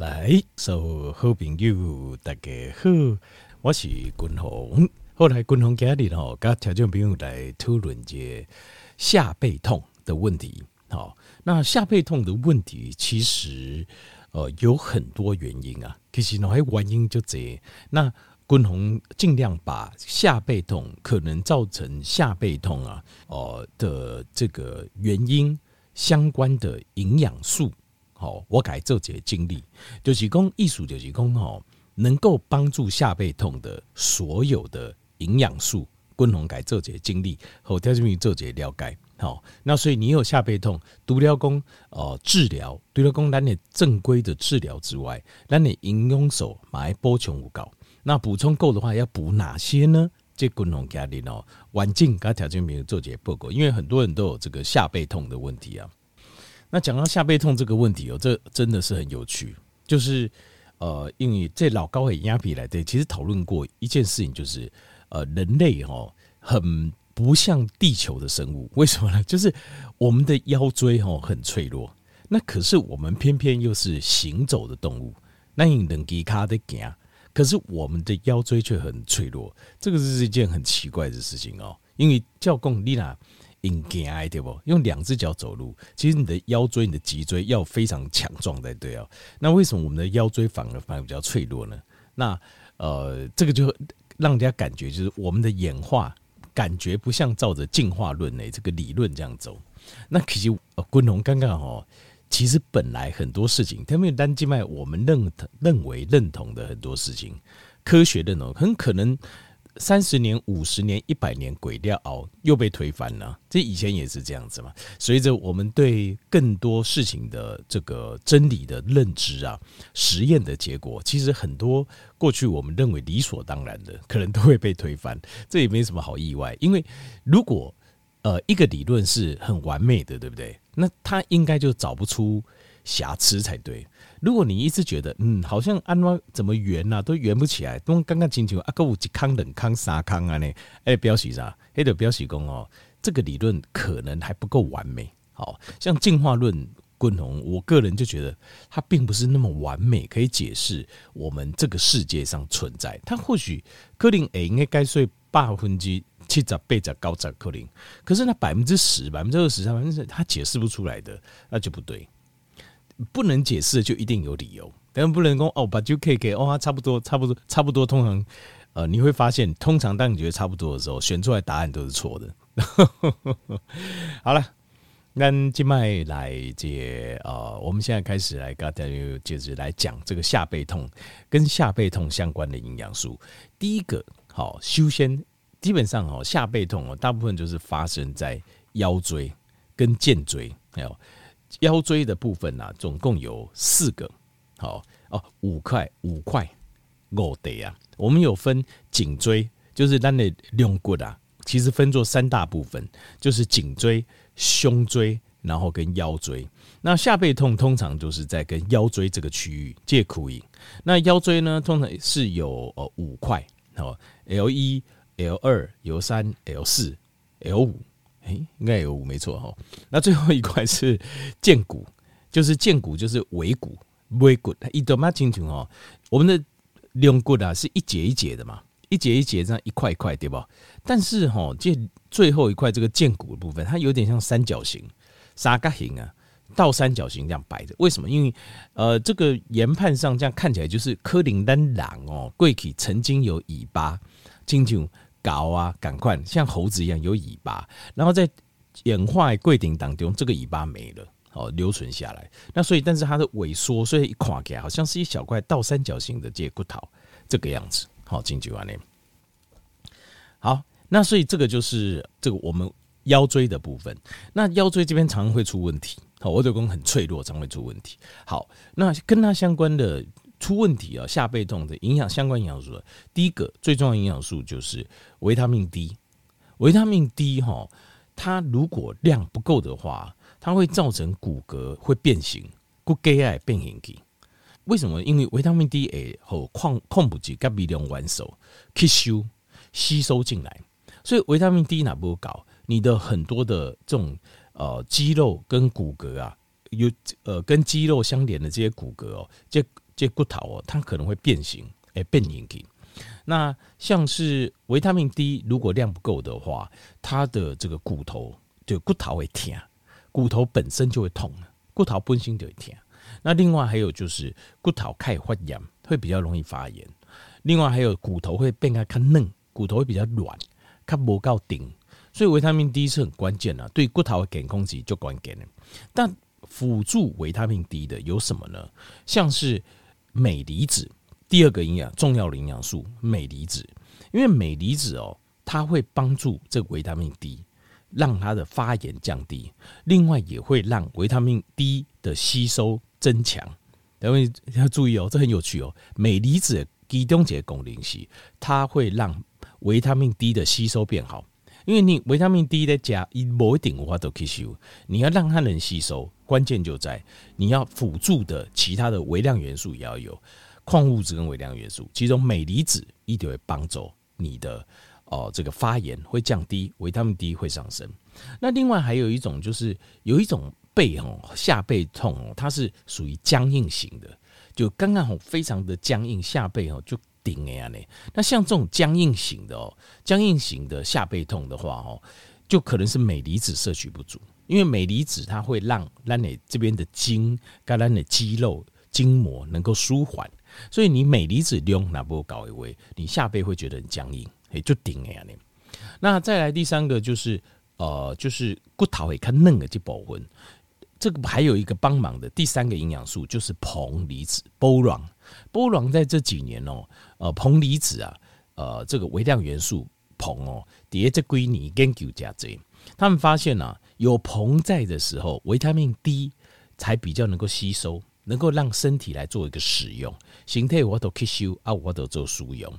来，所有好朋友大家好，我是君鸿。后来君鸿今日吼，跟听众朋友来讨论这下背痛的问题。好，那下背痛的问题其实呃有很多原因啊，其实呢还原因就这。那君鸿尽量把下背痛可能造成下背痛啊，哦的这个原因相关的营养素，好，我改做这个经历，就是讲艺术，就是讲吼，能够帮助下背痛的所有的营养素，君鸿改做这个经历，后条件做这个了解，好，那所以你有下背痛，除了讲哦治疗，除了讲咱的正规的治疗之外，咱的营养手买补充有够。那补充够的话，要补哪些呢？这君鸿家里哦，环境跟条件没有做这些报告，因为很多人都有这个下背痛的问题啊。那讲到下背痛这个问题哦，这真的是很有趣。就是呃，因为这老高和亚比来对，其实讨论过一件事情，就是呃，人类哦，很不像地球的生物，为什么呢？就是我们的腰椎哦很脆弱，那可是我们偏偏又是行走的动物，那你能给卡的行。可是我们的腰椎却很脆弱，这个是一件很奇怪的事情哦。因为叫公你娜应该对不？用两只脚走路，其实你的腰椎、你的脊椎要非常强壮才对哦。那为什么我们的腰椎反而反而比较脆弱呢？那呃，这个就让人家感觉就是我们的演化感觉不像照着进化论的这个理论这样走。那其实呃，君鸿刚刚哦。其实本来很多事情，他们单静脉，我们认认为认同的很多事情，科学认同，很可能三十年、五十年、一百年鬼掉熬又被推翻了。这以前也是这样子嘛。随着我们对更多事情的这个真理的认知啊，实验的结果，其实很多过去我们认为理所当然的，可能都会被推翻。这也没什么好意外，因为如果呃一个理论是很完美的，对不对？那他应该就找不出瑕疵才对。如果你一直觉得，嗯，好像安怎怎么圆呐、啊，都圆不起来，都刚刚进去啊，够有一康、两康、三康啊呢？哎，表示啥？哎，就表示讲哦，这个理论可能还不够完美。好像进化论，君鸿，我个人就觉得它并不是那么完美，可以解释我们这个世界上存在。它或许可能哎，应该该睡八分之。七十、八十、高十可能，可是那百分之十、百分之二十、百分之他解释不出来的，那就不对。不能解释就一定有理由，但不能说哦，把就可以给哦，差不多，差不多，差不多。通常，呃，你会发现，通常当你觉得差不多的时候，选出来答案都是错的。好了，那今麦来接呃，我们现在开始来跟大家就是来讲这个下背痛跟下背痛相关的营养素。第一个，好，修仙。基本上哦，下背痛哦，大部分就是发生在腰椎跟肩椎，还有腰椎的部分呐，总共有四个，好哦，五块五块五对啊。我们有分颈椎，就是咱的两骨啊，其实分作三大部分，就是颈椎、胸椎，然后跟腰椎。那下背痛通常就是在跟腰椎这个区域借苦饮。那腰椎呢，通常是有呃五块哦，L 一。L 二、L 三、L 四、L 五，应该有五没错哈。那最后一块是荐骨，就是荐骨，就是尾骨，尾骨。一点嘛清楚哦，我们的龙骨啊是一节一节的嘛，一节一节这样一块一块，对吧？但是哈，这最后一块这个荐骨的部分，它有点像三角形、三角形啊，倒三角形这样摆着。为什么？因为呃，这个研判上这样看起来就是柯林丹狼哦，贵体曾经有尾巴，清楚。搞啊，赶快像猴子一样有尾巴，然后在演化柜顶当中，这个尾巴没了，哦，留存下来。那所以，但是它的萎缩，所以一垮起来，好像是一小块倒三角形的这骨头，这个样子。好，进去完了。好，那所以这个就是这个我们腰椎的部分。那腰椎这边常常会出问题，好，我的弓很脆弱，常会出问题。好，那跟它相关的。出问题啊！下背痛的影响相关营养素，第一个最重要营养素就是维他命 D。维他命 D 哈，它如果量不够的话，它会造成骨骼会变形，骨骼爱变形。为什么？因为维他命 D 诶和矿矿物质跟微量元素吸收吸收进来，所以维他命 D 哪不搞？你的很多的这种呃肌肉跟骨骼啊，有呃跟肌肉相连的这些骨骼哦，这这骨头哦，它可能会变形，哎，变形。那像是维他命 D 如果量不够的话，它的这个骨头就骨头会疼，骨头本身就会痛，骨头本身就会疼。那另外还有就是骨头开始发炎，会比较容易发炎。另外还有骨头会变得更嫩，骨头会比较软，它不够顶。所以维他命 D 是很关键的，对骨头的健康是就关键的。但辅助维他命 D 的有什么呢？像是镁离子，第二个营养重要的营养素镁离子，因为镁离子哦，它会帮助这个维他命 D 让它的发炎降低，另外也会让维他命 D 的吸收增强。各位要注意哦，这很有趣哦，镁离子其中一个功能是，它会让维他命 D 的吸收变好。因为你维他命 D 的加一某一点的话都吸收，你要让它能吸收，关键就在你要辅助的其他的微量元素也要有矿物质跟微量元素，其中镁离子一定会帮助你的哦、呃、这个发炎会降低，维他命 D 会上升。那另外还有一种就是有一种背哦下背痛哦，它是属于僵硬型的，就刚刚好非常的僵硬下背哦就。顶哎呀呢，那像这种僵硬型的哦，僵硬型的下背痛的话哦，就可能是镁离子摄取不足，因为镁离子它会让让你这边的筋、跟咱的肌肉、筋膜能够舒缓，所以你镁离子量那不高一位，你下背会觉得很僵硬，哎，就顶哎呀呢。那再来第三个就是呃，就是骨头会看嫩的这部分。这个还有一个帮忙的第三个营养素就是硼离子 （boron）。Boron 在这几年哦，呃，硼离子啊，呃，这个微量元素硼哦，底下这归你研究加这，他们发现啊，有硼在的时候，维他命 D 才比较能够吸收，能够让身体来做一个使用。形态我都吸收啊，我都做输用。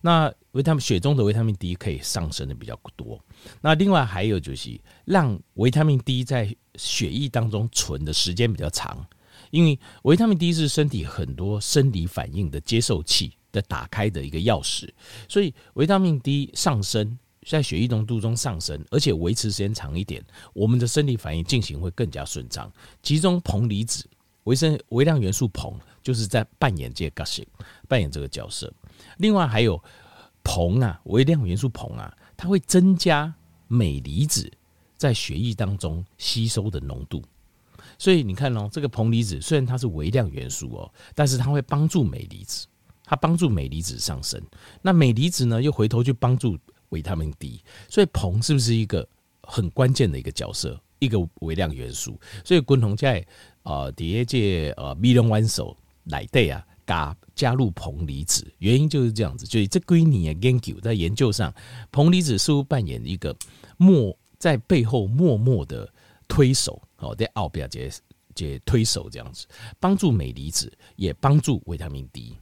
那维他命血中的维他命 D 可以上升的比较多。那另外还有就是让维他命 D 在血液当中存的时间比较长，因为维他命 D 是身体很多生理反应的接受器的打开的一个钥匙，所以维他命 D 上升在血液浓度中上升，而且维持时间长一点，我们的生理反应进行会更加顺畅。其中硼离子维生微量元素硼就是在扮演这个角色，扮演这个角色。另外还有硼啊，微量元素硼啊，它会增加镁离子在血液当中吸收的浓度。所以你看哦，这个硼离子虽然它是微量元素哦，但是它会帮助镁离子，它帮助镁离子上升。那镁离子呢，又回头去帮助维他命 D。所以硼是不是一个很关键的一个角色，一个微量元素？所以滚筒在呃第一届呃米龙弯手来对啊。加加入硼离子，原因就是这样子，就是这归你的研究在研究上，硼离子似乎扮演一个默在背后默默的推手，哦，在奥比亚这这推手这样子，帮助镁离子，也帮助维他命 D。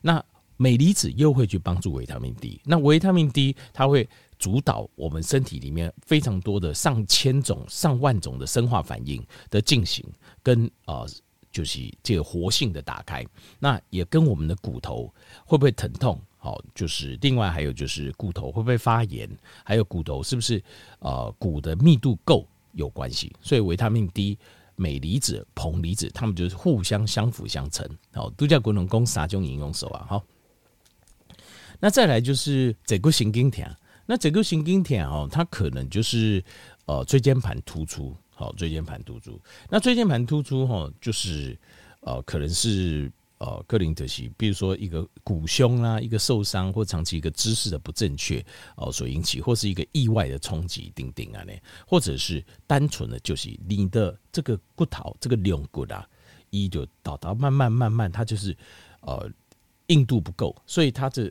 那镁离子又会去帮助维他命 D，那维他命 D 它会主导我们身体里面非常多的上千种、上万种的生化反应的进行，跟呃。就是这个活性的打开，那也跟我们的骨头会不会疼痛，好，就是另外还有就是骨头会不会发炎，还有骨头是不是呃骨的密度够有关系。所以维他命 D、镁离子、硼离子，它们就是互相相辅相成。好，都叫骨龙公三种营养素啊。好，那再来就是这个神经痛，那这个神经痛哦，它可能就是呃椎间盘突出。好，椎间盘突出。那椎间盘突出哈，就是呃，可能是呃，克林特西，比如说一个骨胸啊，一个受伤或长期一个姿势的不正确哦所引起，或是一个意外的冲击，等等啊，呢，或者是单纯的，就是你的这个骨头，这个龙骨啊，一就到到慢慢慢慢，它就是呃硬度不够，所以它这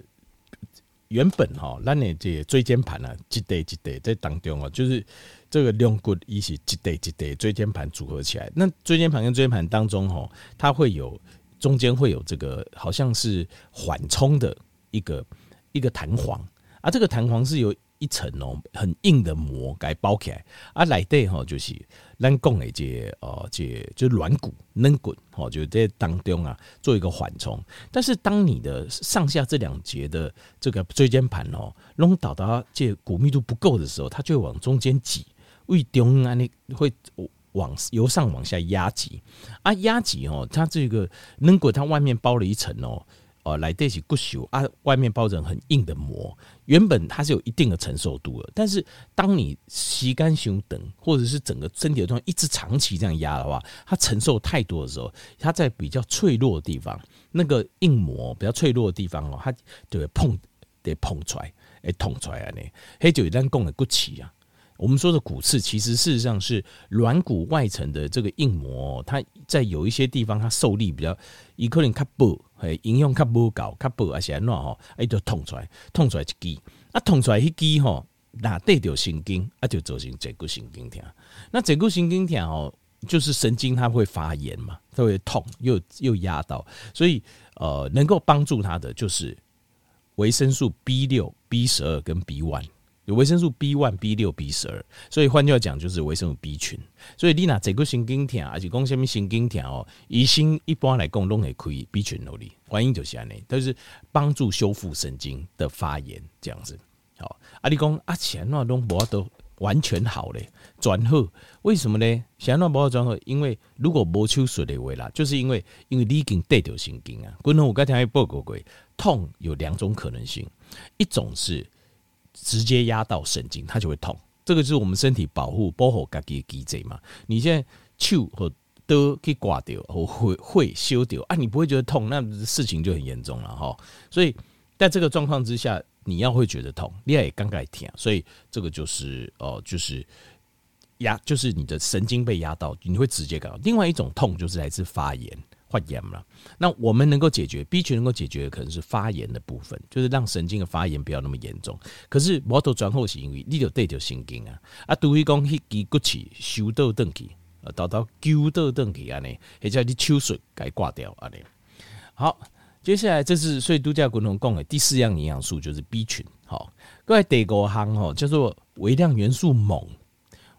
原本哈，那你这椎间盘啊，一对一对在当中啊，就是。这个龙骨一起几对几对椎间盘组合起来，那椎间盘跟椎间盘当中哈，它会有中间会有这个好像是缓冲的一个一个弹簧啊，这个弹簧是有一层哦很硬的膜给包起来啊，来对哈就是咱讲的这呃这就是软骨软骨哦，就在当中啊做一个缓冲，但是当你的上下这两节的这个椎间盘哦，弄到达这骨密度不够的时候，它就往中间挤。胃中啊，你会往由上往下压挤啊，压挤哦，它这个能果它外面包了一层哦。哦，来得起骨朽啊，外面包着很硬的膜，原本它是有一定的承受度的。但是当你吸干胸等，或者是整个身体的状态一直长期这样压的话，它承受太多的时候，它在比较脆弱的地方，那个硬膜比较脆弱的地方哦，它就会碰得碰出来，哎，捅出来啊！呢，黑酒一旦供的骨起啊。我们说的骨刺，其实事实上是软骨外层的这个硬膜，它在有一些地方它受力比较，伊可能卡薄，诶，营养较无够，较薄，而且安怎吼，哎，就痛出来，痛出来一支，啊，痛出来一支吼，那对着神经，啊，就造成坐骨神经痛。那坐骨神经痛哦，就是神经它会发炎嘛，它会痛，又又压到，所以呃，能够帮助它的就是维生素 B 六、B 十二跟 B one。有维生素 B one、B 六、B 十二，所以换句话讲就是维生素 B 群。所以你若这个神经痛，而且讲什么神经痛哦，医生一般来讲拢会开 B 群努力，原因就是安尼，都是帮助修复神经的发炎这样子。好，啊你讲啊，前那拢无都完全好嘞，转好，为什么呢？前那无转好，因为如果无手术的话啦，就是因为因为你已经得着神经啊。滚龙我刚才报告过，痛有两种可能性，一种是。直接压到神经，它就会痛。这个就是我们身体保护保护自己的机制嘛。你现在手和都可以挂掉，或会会修掉啊，你不会觉得痛，那事情就很严重了哈。所以在这个状况之下，你要会觉得痛，你也刚刚听，所以这个就是哦，就是压，就是你的神经被压到，你会直接感到。另外一种痛就是来自发炎。发炎了，那我们能够解决 B 群能够解决的可能是发炎的部分，就是让神经的发炎不要那么严重。可是摩托转后是因为你就对着神经啊，啊，除非讲迄支骨刺修到断去，啊，到到揪到断去安尼，或者你手术该挂掉安尼。好，接下来这是所以度假滚筒讲的第四样营养素就是 B 群。好，各位第五项吼叫做微量元素锰，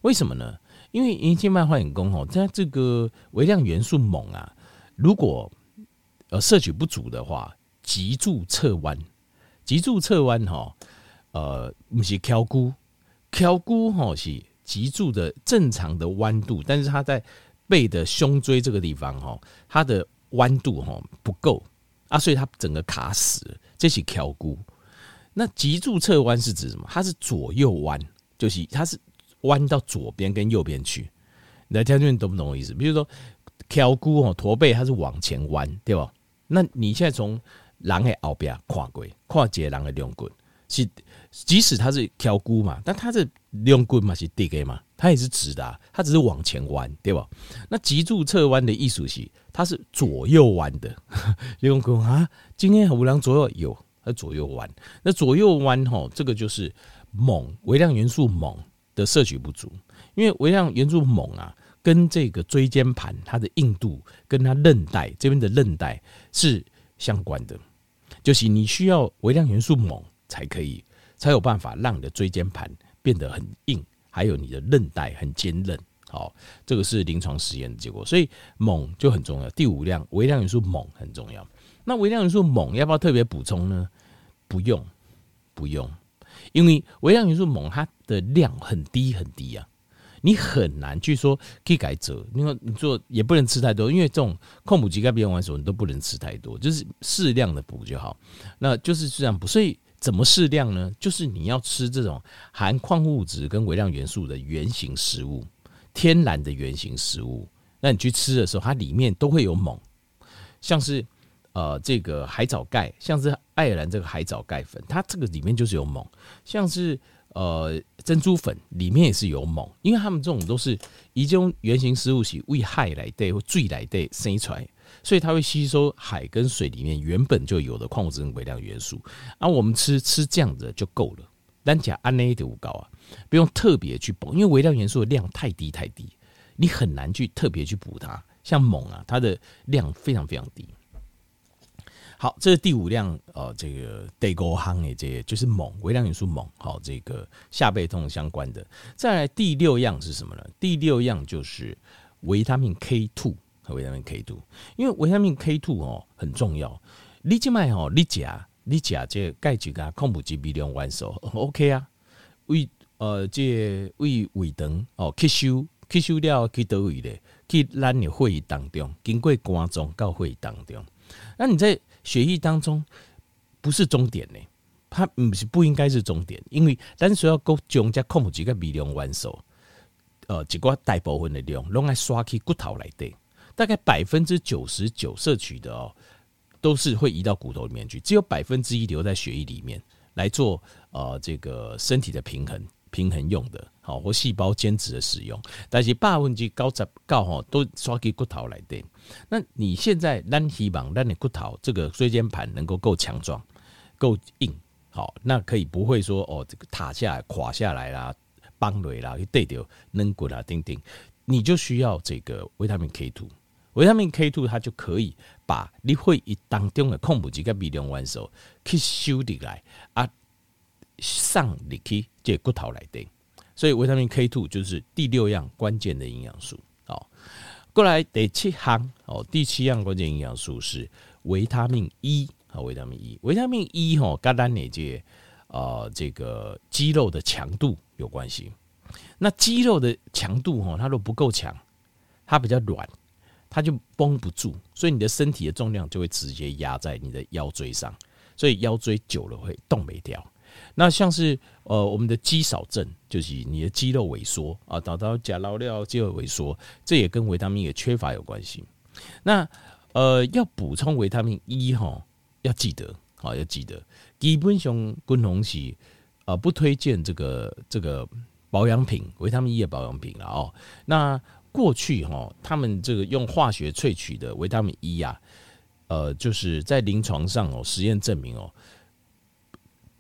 为什么呢？因为银杏麦花眼功吼，在这个微量元素锰啊。如果呃摄取不足的话，脊柱侧弯，脊柱侧弯哈，呃不是翘骨，翘骨哈是脊柱的正常的弯度，但是它在背的胸椎这个地方哈，它的弯度哈不够啊，所以它整个卡死，这是翘骨。那脊柱侧弯是指什么？它是左右弯，就是它是弯到左边跟右边去。你来听听，懂不懂我意思？比如说。挑骨哦，驼背它是往前弯，对吧？那你现在从人的后边跨过，跨过人的两骨，是即使它是挑骨嘛，但它是两骨嘛是直的嘛，它也是直的，它只是往前弯，对吧？那脊柱侧弯的意思是它是左右弯的。你讲啊，今天有人左右有，它左右弯。那左右弯哈，这个就是锰，微量元素锰的摄取不足，因为微量元素锰啊。跟这个椎间盘它的硬度，跟它韧带这边的韧带是相关的，就是你需要微量元素锰才可以，才有办法让你的椎间盘变得很硬，还有你的韧带很坚韧。好，这个是临床实验的结果，所以锰就很重要。第五量微量元素锰很重要。那微量元素锰要不要特别补充呢？不用，不用，因为微量元素锰它的量很低很低啊。你很难去说可以改折，因为你做也不能吃太多，因为这种控补肌钙变完时候你都不能吃太多，就是适量的补就好。那就是这样补，所以怎么适量呢？就是你要吃这种含矿物质跟微量元素的原型食物，天然的原型食物。那你去吃的时候，它里面都会有锰，像是呃这个海藻钙，像是爱尔兰这个海藻钙粉，它这个里面就是有锰，像是。呃，珍珠粉里面也是有锰，因为他们这种都是一种原型食物是为海来的或水来的生出来，所以它会吸收海跟水里面原本就有的矿物质跟微量元素。啊、我们吃吃这样子就够了，单讲氨内的五高啊，不用特别去补，因为微量元素的量太低太低，你很难去特别去补它。像锰啊，它的量非常非常低。好，这是第五样，呃，这个第五项的这个就是锰，微量元素锰。好，这个下背痛相关的。再来第六样是什么呢？第六样就是维他命 K two 和维他命 K two，因为维他命 K two 哦很重要。你即卖哦，你加你加这钙质啊矿物质比量完手，OK 啊？为呃这为胃肠哦吸收吸收了去倒位咧？去咱的血液当中，经过肝脏到血液当中。那你在血液当中不是终点呢？它不是不应该是终点，因为咱需要够将这矿物质个微量元素，呃，一个大部分的量拢爱刷去骨头来的，大概百分之九十九摄取的哦，都是会移到骨头里面去，只有百分之一留在血液里面来做呃这个身体的平衡平衡用的，好或细胞间质的使用，但是百分之九十九吼都刷去骨头来的。那你现在咱希望咱的骨头这个椎间盘能够够强壮，够硬。好，那可以不会说哦，这个塌下来、垮下来啦、崩雷啦，去对掉软骨啊、钉钉，你就需要这个维他命 K two。维他命 K two 它就可以把你血液当中的矿物质跟微量元素去修理来啊，上你去借骨头来的。所以维他命 K two 就是第六样关键的营养素。好，过来第七行哦，第七样关键营养素是维他命 E。啊，维他命 E，维他命 E 哈，跟咱那些呃这个肌肉的强度有关系。那肌肉的强度哈，它都不够强，它比较软，它就绷不住，所以你的身体的重量就会直接压在你的腰椎上，所以腰椎久了会动没掉。那像是呃我们的肌少症，就是你的肌肉萎缩啊，导到假老料肌肉萎缩，这也跟维他命的缺乏有关系。那呃要补充维他命 E 哈。要记得，好要记得。基本上，军红是呃不推荐这个这个保养品，维他命 E 的保养品了哦。那过去哈，他们这个用化学萃取的维他命 E 呀，呃，就是在临床上哦，实验证明哦，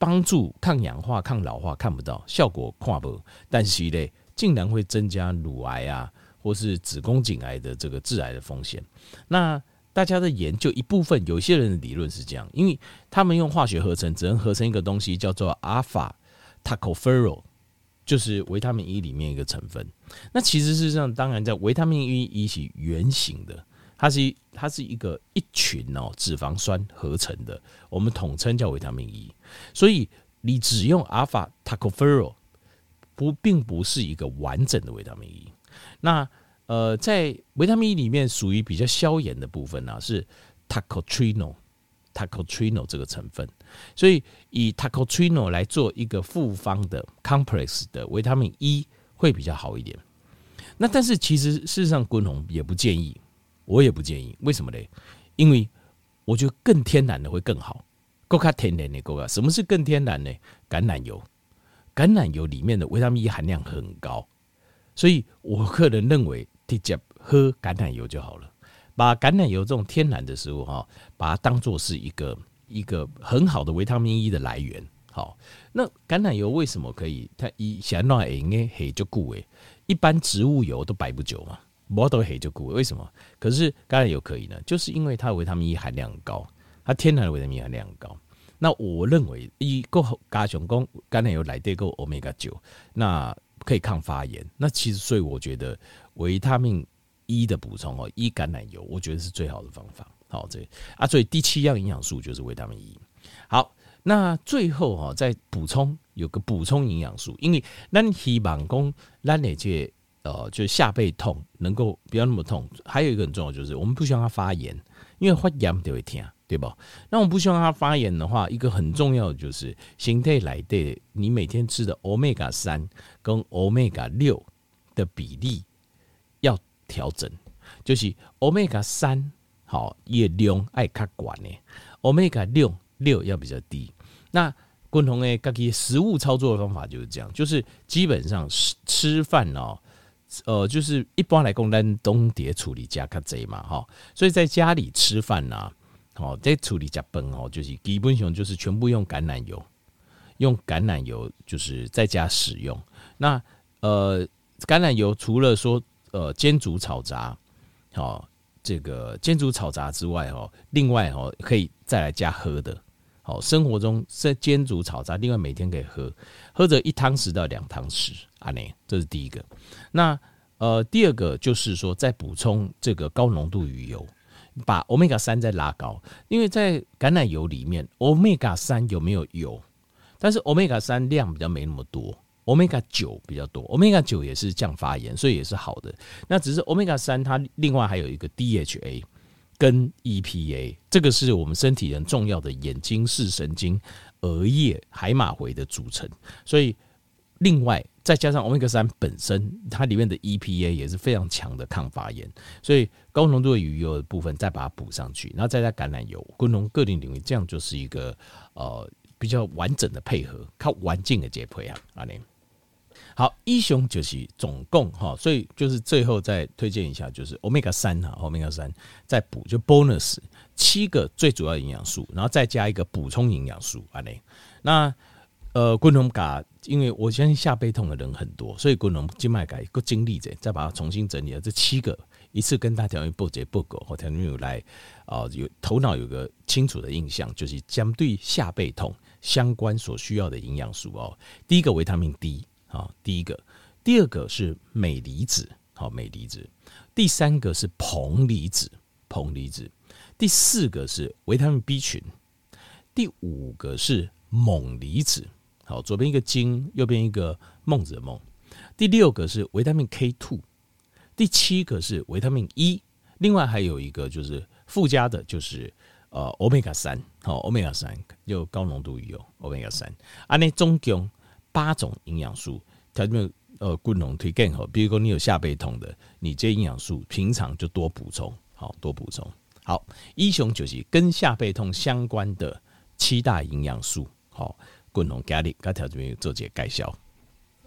帮助抗氧化、抗老化看不到效果，跨不，但是呢，竟然会增加乳癌啊，或是子宫颈癌的这个致癌的风险。那大家的研究一部分，有些人的理论是这样，因为他们用化学合成，只能合成一个东西叫做阿法 tocopherol，就是维他命 E 里面一个成分。那其实事实上，当然在维他命 E 一起圆形的，它是它是一个一群哦脂肪酸合成的，我们统称叫维他命 E。所以你只用阿尔法 tocopherol 不并不是一个完整的维他命 E。那呃，在维他命 E 里面属于比较消炎的部分呢、是 tocotrienol，tocotrienol 这个成分，所以以 tocotrienol 来做一个复方的 complex 的维他命 E 会比较好一点。那但是其实事实上，滚红也不建议，我也不建议，为什么呢？因为我觉得更天然的会更好，够卡天然的够卡。什么是更天然呢？橄榄油，橄榄油里面的维他命 E 含量很高，所以我个人认为。直接喝橄榄油就好了，把橄榄油这种天然的食物哈，把它当做是一个一个很好的维他命 E 的来源。好，那橄榄油为什么可以？它一想弄应该黑就固诶，一般植物油都摆不久嘛，摩都黑就固。为什么？可是橄榄油可以呢？就是因为它维他命 E 含量高，它天然的维他命 E 含量高。那我认为一够加上讲橄榄油来对够欧米伽九，那可以抗发炎。那其实所以我觉得。维他命 E 的补充哦一橄榄油，我觉得是最好的方法。好，这啊，所以第七样营养素就是维他命 E。好，那最后哈，再补充有个补充营养素，因为咱希望讲咱那些呃，就是下背痛能够不要那么痛。还有一个很重要就是，我们不希望它发炎，因为发炎就会痛，对吧？那我们不希望它发炎的话，一个很重要的就是，形态来的你每天吃的欧米伽三跟欧米伽六的比例要。调整就是欧米伽三好，也量爱卡管呢，欧米伽六六要比较低。那共同诶，各个食物操作的方法就是这样，就是基本上吃吃饭哦，呃，就是一般来讲，咱东碟处理加较济嘛哈，所以在家里吃饭呐，好在处理加崩哦，就是基本上就是全部用橄榄油，用橄榄油就是在家使用。那呃，橄榄油除了说呃，煎煮炒炸，好，这个煎煮炒炸之外，哦，另外哦，可以再来加喝的，好，生活中在煎煮炒炸，另外每天可以喝，喝着一汤匙到两汤匙，啊，内，这是第一个。那呃，第二个就是说，再补充这个高浓度鱼油，把欧米伽三再拉高，因为在橄榄油里面，欧米伽三有没有油？但是欧米伽三量比较没那么多，Omega 九比较多，Omega 九也是降发炎，所以也是好的。那只是 Omega 三，它另外还有一个 DHA 跟 EPA，这个是我们身体人重要的眼睛、视神经、额叶、海马回的组成。所以另外再加上 Omega 三本身，它里面的 EPA 也是非常强的抗发炎。所以高浓度的鱼油的部分再把它补上去，然后再加橄榄油，均衡各定领域，这样就是一个呃比较完整的配合，靠环境的接配啊，阿年。好，一雄就是总共哈，所以就是最后再推荐一下，就是 Omega 三哈，Omega 三再补就 bonus 七个最主要营养素，然后再加一个补充营养素啊嘞。那呃，滚龙嘎，因为我相信下背痛的人很多，所以滚龙静脉改个精力者，再把它重新整理了这七个，一次跟大家报捷报告，或条友来啊、有头脑有个清楚的印象，就是针对下背痛相关所需要的营养素哦。第一个维他命 D。好，第一个，第二个是镁离子，好，镁离子，第三个是硼离子，硼离子，第四个是维他命 B 群，第五个是锰离子，好，左边一个金，右边一个孟子的孟，第六个是维他命 K two，第七个是维他命 E，另外还有一个就是附加的，就是呃欧米伽三，好，欧米伽三又高浓度鱼油，欧米伽三，啊，那总共。八种营养素，条件呃，共同推荐好。比如说你有下背痛的，你这营养素平常就多补充，好多补充。好，一雄就是跟下背痛相关的七大营养素，好，均衡给你，该条件做些介绍。